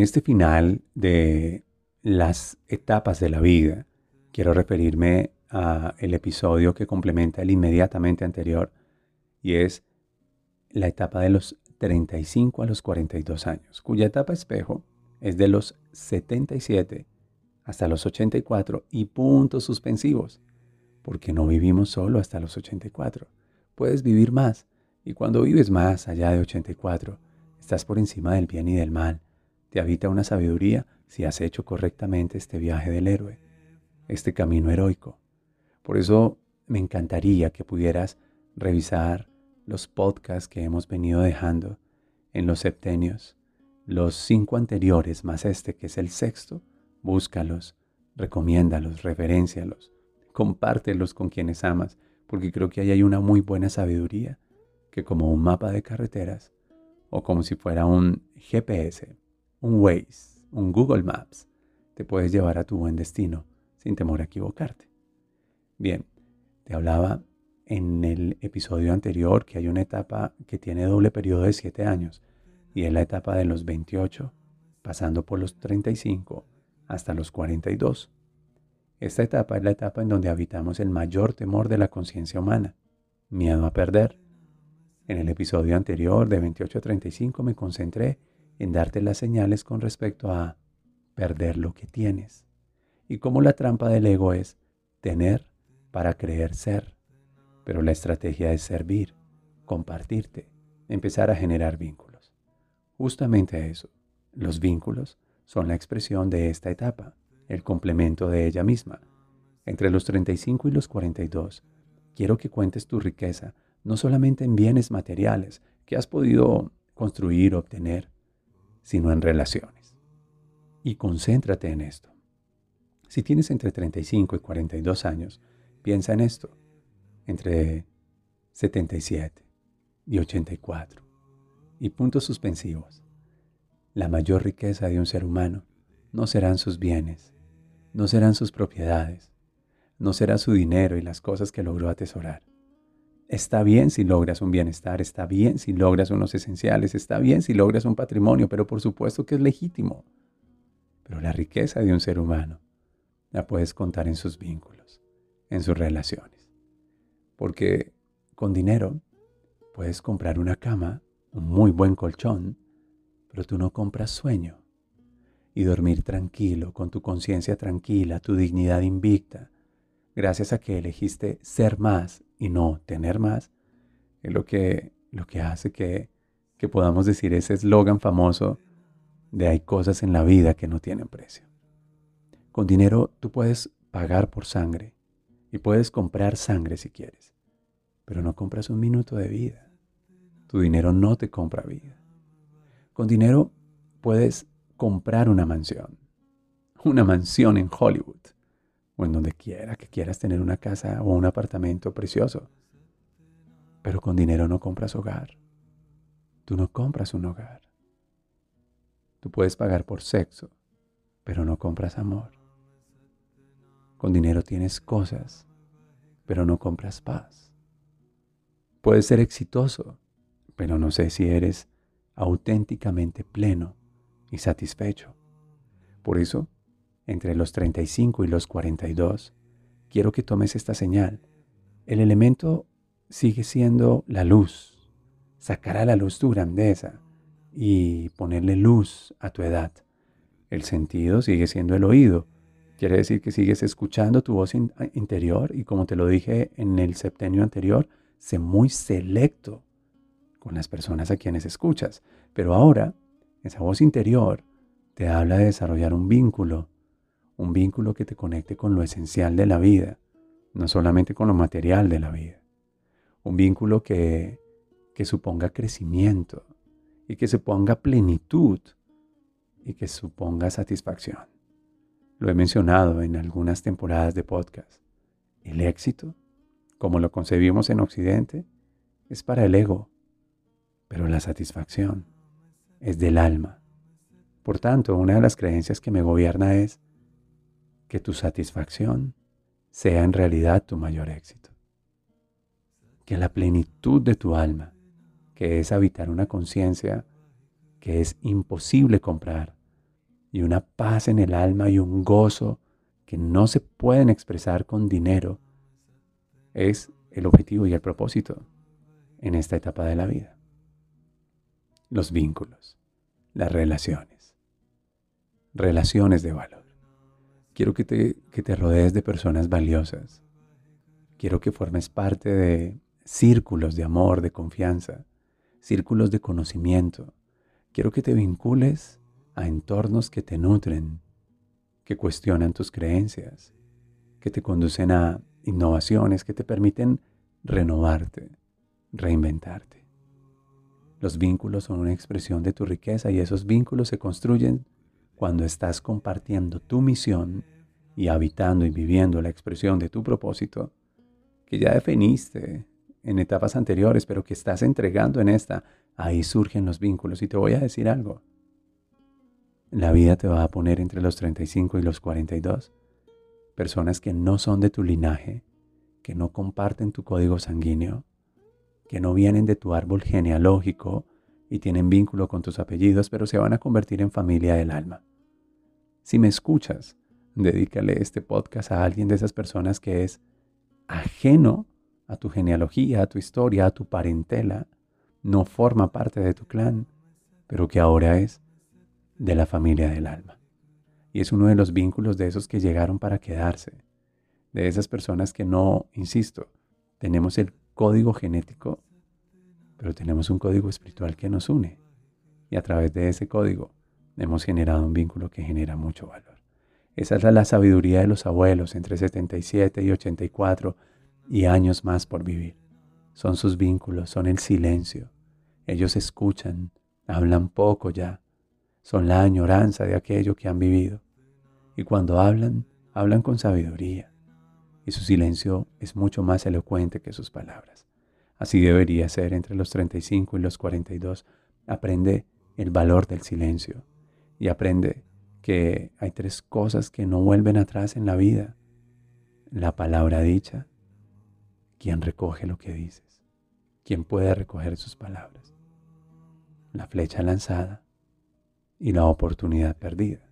En este final de las etapas de la vida, quiero referirme a el episodio que complementa el inmediatamente anterior y es la etapa de los 35 a los 42 años, cuya etapa espejo es de los 77 hasta los 84 y puntos suspensivos, porque no vivimos solo hasta los 84. Puedes vivir más y cuando vives más allá de 84, estás por encima del bien y del mal te habita una sabiduría si has hecho correctamente este viaje del héroe, este camino heroico. Por eso me encantaría que pudieras revisar los podcasts que hemos venido dejando en los septenios, los cinco anteriores más este que es el sexto, búscalos, recomiéndalos, referencialos, compártelos con quienes amas, porque creo que ahí hay una muy buena sabiduría que como un mapa de carreteras o como si fuera un GPS un Waze, un Google Maps, te puedes llevar a tu buen destino sin temor a equivocarte. Bien, te hablaba en el episodio anterior que hay una etapa que tiene doble periodo de 7 años y es la etapa de los 28, pasando por los 35 hasta los 42. Esta etapa es la etapa en donde habitamos el mayor temor de la conciencia humana, miedo a perder. En el episodio anterior de 28 a 35 me concentré en darte las señales con respecto a perder lo que tienes. Y como la trampa del ego es tener para creer ser. Pero la estrategia es servir, compartirte, empezar a generar vínculos. Justamente eso, los vínculos son la expresión de esta etapa, el complemento de ella misma. Entre los 35 y los 42, quiero que cuentes tu riqueza no solamente en bienes materiales que has podido construir, obtener, sino en relaciones. Y concéntrate en esto. Si tienes entre 35 y 42 años, piensa en esto. Entre 77 y 84. Y puntos suspensivos. La mayor riqueza de un ser humano no serán sus bienes, no serán sus propiedades, no será su dinero y las cosas que logró atesorar. Está bien si logras un bienestar, está bien si logras unos esenciales, está bien si logras un patrimonio, pero por supuesto que es legítimo. Pero la riqueza de un ser humano la puedes contar en sus vínculos, en sus relaciones. Porque con dinero puedes comprar una cama, un muy buen colchón, pero tú no compras sueño. Y dormir tranquilo, con tu conciencia tranquila, tu dignidad invicta, gracias a que elegiste ser más y no tener más, es lo que, lo que hace que, que podamos decir ese eslogan famoso de hay cosas en la vida que no tienen precio. Con dinero tú puedes pagar por sangre y puedes comprar sangre si quieres, pero no compras un minuto de vida. Tu dinero no te compra vida. Con dinero puedes comprar una mansión, una mansión en Hollywood, o en donde quiera que quieras tener una casa o un apartamento precioso. Pero con dinero no compras hogar. Tú no compras un hogar. Tú puedes pagar por sexo, pero no compras amor. Con dinero tienes cosas, pero no compras paz. Puedes ser exitoso, pero no sé si eres auténticamente pleno y satisfecho. Por eso, entre los 35 y los 42, quiero que tomes esta señal. El elemento sigue siendo la luz. Sacar a la luz tu grandeza y ponerle luz a tu edad. El sentido sigue siendo el oído. Quiere decir que sigues escuchando tu voz interior y como te lo dije en el septenio anterior, sé muy selecto con las personas a quienes escuchas. Pero ahora, esa voz interior te habla de desarrollar un vínculo, un vínculo que te conecte con lo esencial de la vida, no solamente con lo material de la vida. Un vínculo que, que suponga crecimiento y que suponga plenitud y que suponga satisfacción. Lo he mencionado en algunas temporadas de podcast. El éxito, como lo concebimos en Occidente, es para el ego, pero la satisfacción es del alma. Por tanto, una de las creencias que me gobierna es que tu satisfacción sea en realidad tu mayor éxito. Que la plenitud de tu alma, que es habitar una conciencia que es imposible comprar, y una paz en el alma y un gozo que no se pueden expresar con dinero, es el objetivo y el propósito en esta etapa de la vida. Los vínculos, las relaciones, relaciones de valor. Quiero que te, que te rodees de personas valiosas. Quiero que formes parte de círculos de amor, de confianza, círculos de conocimiento. Quiero que te vincules a entornos que te nutren, que cuestionan tus creencias, que te conducen a innovaciones que te permiten renovarte, reinventarte. Los vínculos son una expresión de tu riqueza y esos vínculos se construyen cuando estás compartiendo tu misión y habitando y viviendo la expresión de tu propósito que ya definiste en etapas anteriores, pero que estás entregando en esta, ahí surgen los vínculos. Y te voy a decir algo. La vida te va a poner entre los 35 y los 42 personas que no son de tu linaje, que no comparten tu código sanguíneo, que no vienen de tu árbol genealógico y tienen vínculo con tus apellidos, pero se van a convertir en familia del alma. Si me escuchas, dedícale este podcast a alguien de esas personas que es ajeno a tu genealogía, a tu historia, a tu parentela, no forma parte de tu clan, pero que ahora es de la familia del alma. Y es uno de los vínculos de esos que llegaron para quedarse. De esas personas que no, insisto, tenemos el código genético, pero tenemos un código espiritual que nos une. Y a través de ese código hemos generado un vínculo que genera mucho valor. Esa es la sabiduría de los abuelos entre 77 y 84 y años más por vivir. Son sus vínculos, son el silencio. Ellos escuchan, hablan poco ya, son la añoranza de aquello que han vivido. Y cuando hablan, hablan con sabiduría. Y su silencio es mucho más elocuente que sus palabras. Así debería ser entre los 35 y los 42. Aprende el valor del silencio y aprende que hay tres cosas que no vuelven atrás en la vida. La palabra dicha, quien recoge lo que dices, quien puede recoger sus palabras. La flecha lanzada y la oportunidad perdida.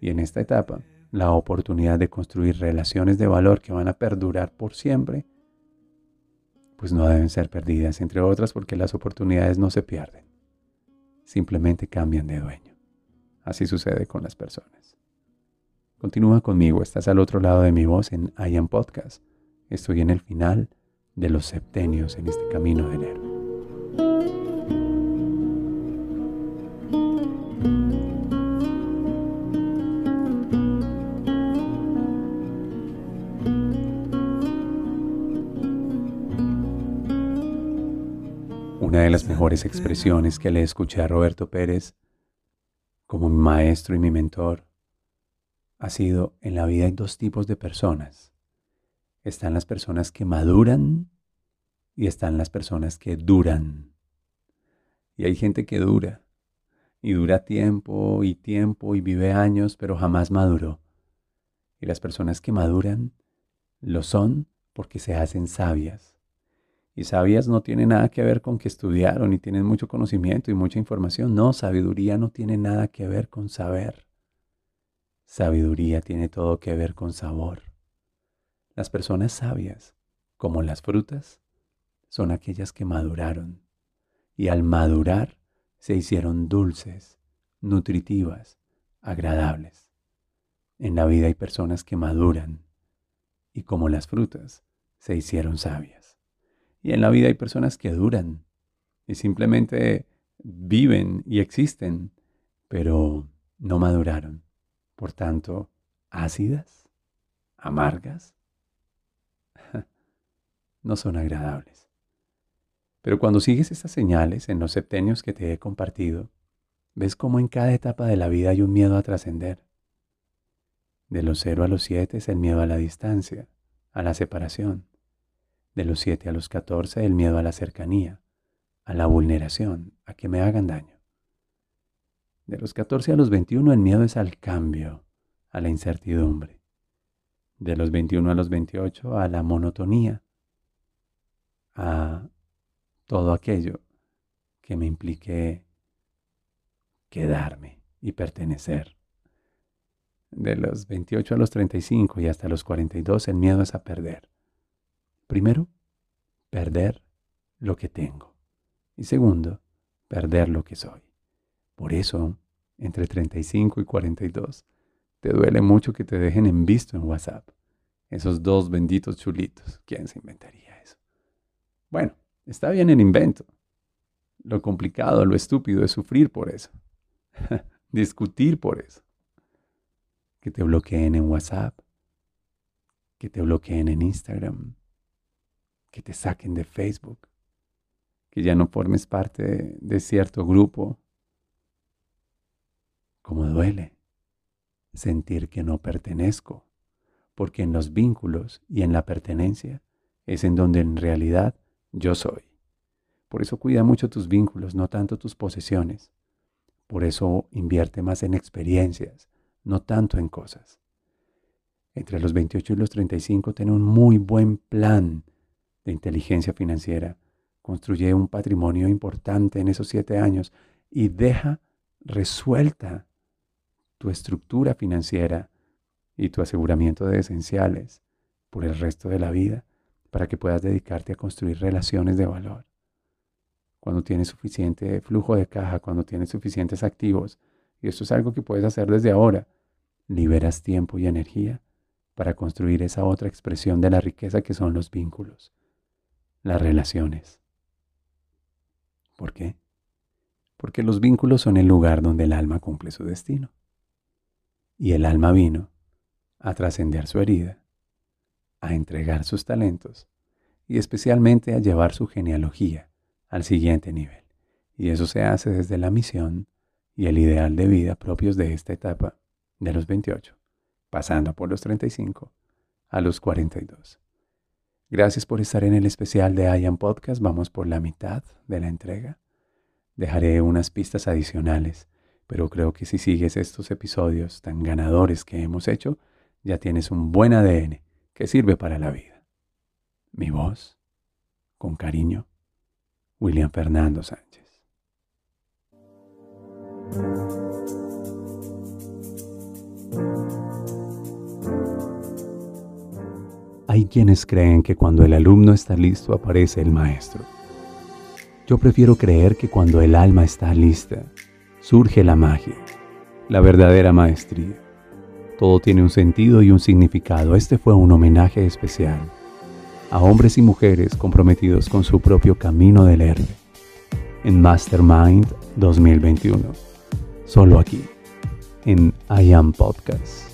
Y en esta etapa, la oportunidad de construir relaciones de valor que van a perdurar por siempre, pues no deben ser perdidas, entre otras porque las oportunidades no se pierden, simplemente cambian de dueño. Así sucede con las personas. Continúa conmigo, estás al otro lado de mi voz en I Am Podcast. Estoy en el final de los septenios en este camino de enero. Una de las mejores expresiones que le escuché a Roberto Pérez como mi maestro y mi mentor ha sido en la vida hay dos tipos de personas. Están las personas que maduran y están las personas que duran. Y hay gente que dura y dura tiempo y tiempo y vive años, pero jamás maduró. Y las personas que maduran lo son porque se hacen sabias y sabias no tiene nada que ver con que estudiaron y tienen mucho conocimiento y mucha información. No, sabiduría no tiene nada que ver con saber. Sabiduría tiene todo que ver con sabor. Las personas sabias, como las frutas, son aquellas que maduraron y al madurar se hicieron dulces, nutritivas, agradables. En la vida hay personas que maduran y como las frutas se hicieron sabias. Y en la vida hay personas que duran y simplemente viven y existen, pero no maduraron, por tanto, ácidas, amargas, no son agradables. Pero cuando sigues estas señales en los septenios que te he compartido, ves cómo en cada etapa de la vida hay un miedo a trascender. De los 0 a los 7 es el miedo a la distancia, a la separación. De los 7 a los 14 el miedo a la cercanía, a la vulneración, a que me hagan daño. De los 14 a los 21 el miedo es al cambio, a la incertidumbre. De los 21 a los 28 a la monotonía, a todo aquello que me implique quedarme y pertenecer. De los 28 a los 35 y hasta los 42 el miedo es a perder. Primero, perder lo que tengo. Y segundo, perder lo que soy. Por eso, entre 35 y 42, te duele mucho que te dejen en visto en WhatsApp. Esos dos benditos chulitos. ¿Quién se inventaría eso? Bueno, está bien el invento. Lo complicado, lo estúpido es sufrir por eso. Discutir por eso. Que te bloqueen en WhatsApp. Que te bloqueen en Instagram. Que te saquen de Facebook. Que ya no formes parte de, cierto grupo. Como duele sentir que no pertenezco, porque en los vínculos y en la pertenencia es en donde en realidad yo soy. Por eso cuida mucho tus vínculos, no tanto tus posesiones. Por eso invierte más en experiencias, no tanto en cosas. Entre los 28 y los 35 ten un muy buen plan de inteligencia financiera. Construye un patrimonio importante en esos siete años y deja resuelta tu estructura financiera y tu aseguramiento de esenciales por el resto de la vida para que puedas dedicarte a construir relaciones de valor. Cuando tienes suficiente flujo de caja, cuando tienes suficientes activos, y esto es algo que puedes hacer desde ahora, liberas tiempo y energía para construir esa otra expresión de la riqueza que son los vínculos, las relaciones. ¿Por qué? Porque los vínculos son el lugar donde el alma cumple su destino y el alma vino a trascender su herida, a entregar sus talentos y especialmente a llevar su genealogía al siguiente nivel. Y eso se hace desde la misión y el ideal de vida propios de esta etapa de los 28, pasando por los 35 a los 42. Gracias por estar en el especial de IAM Podcast. Vamos por la mitad de la entrega. Dejaré unas pistas adicionales pero creo que si sigues estos episodios tan ganadores que hemos hecho, ya tienes un buen ADN que sirve para la vida. Mi voz, con cariño, William Fernando Sánchez. Hay quienes creen que cuando el alumno está listo aparece el maestro. Yo prefiero creer que cuando el alma está lista, surge la magia, la verdadera maestría. Todo tiene un sentido y un significado. Este fue un homenaje especial a hombres y mujeres comprometidos con su propio camino del héroe. En Mastermind 2021. Solo aquí, en I Am Podcast.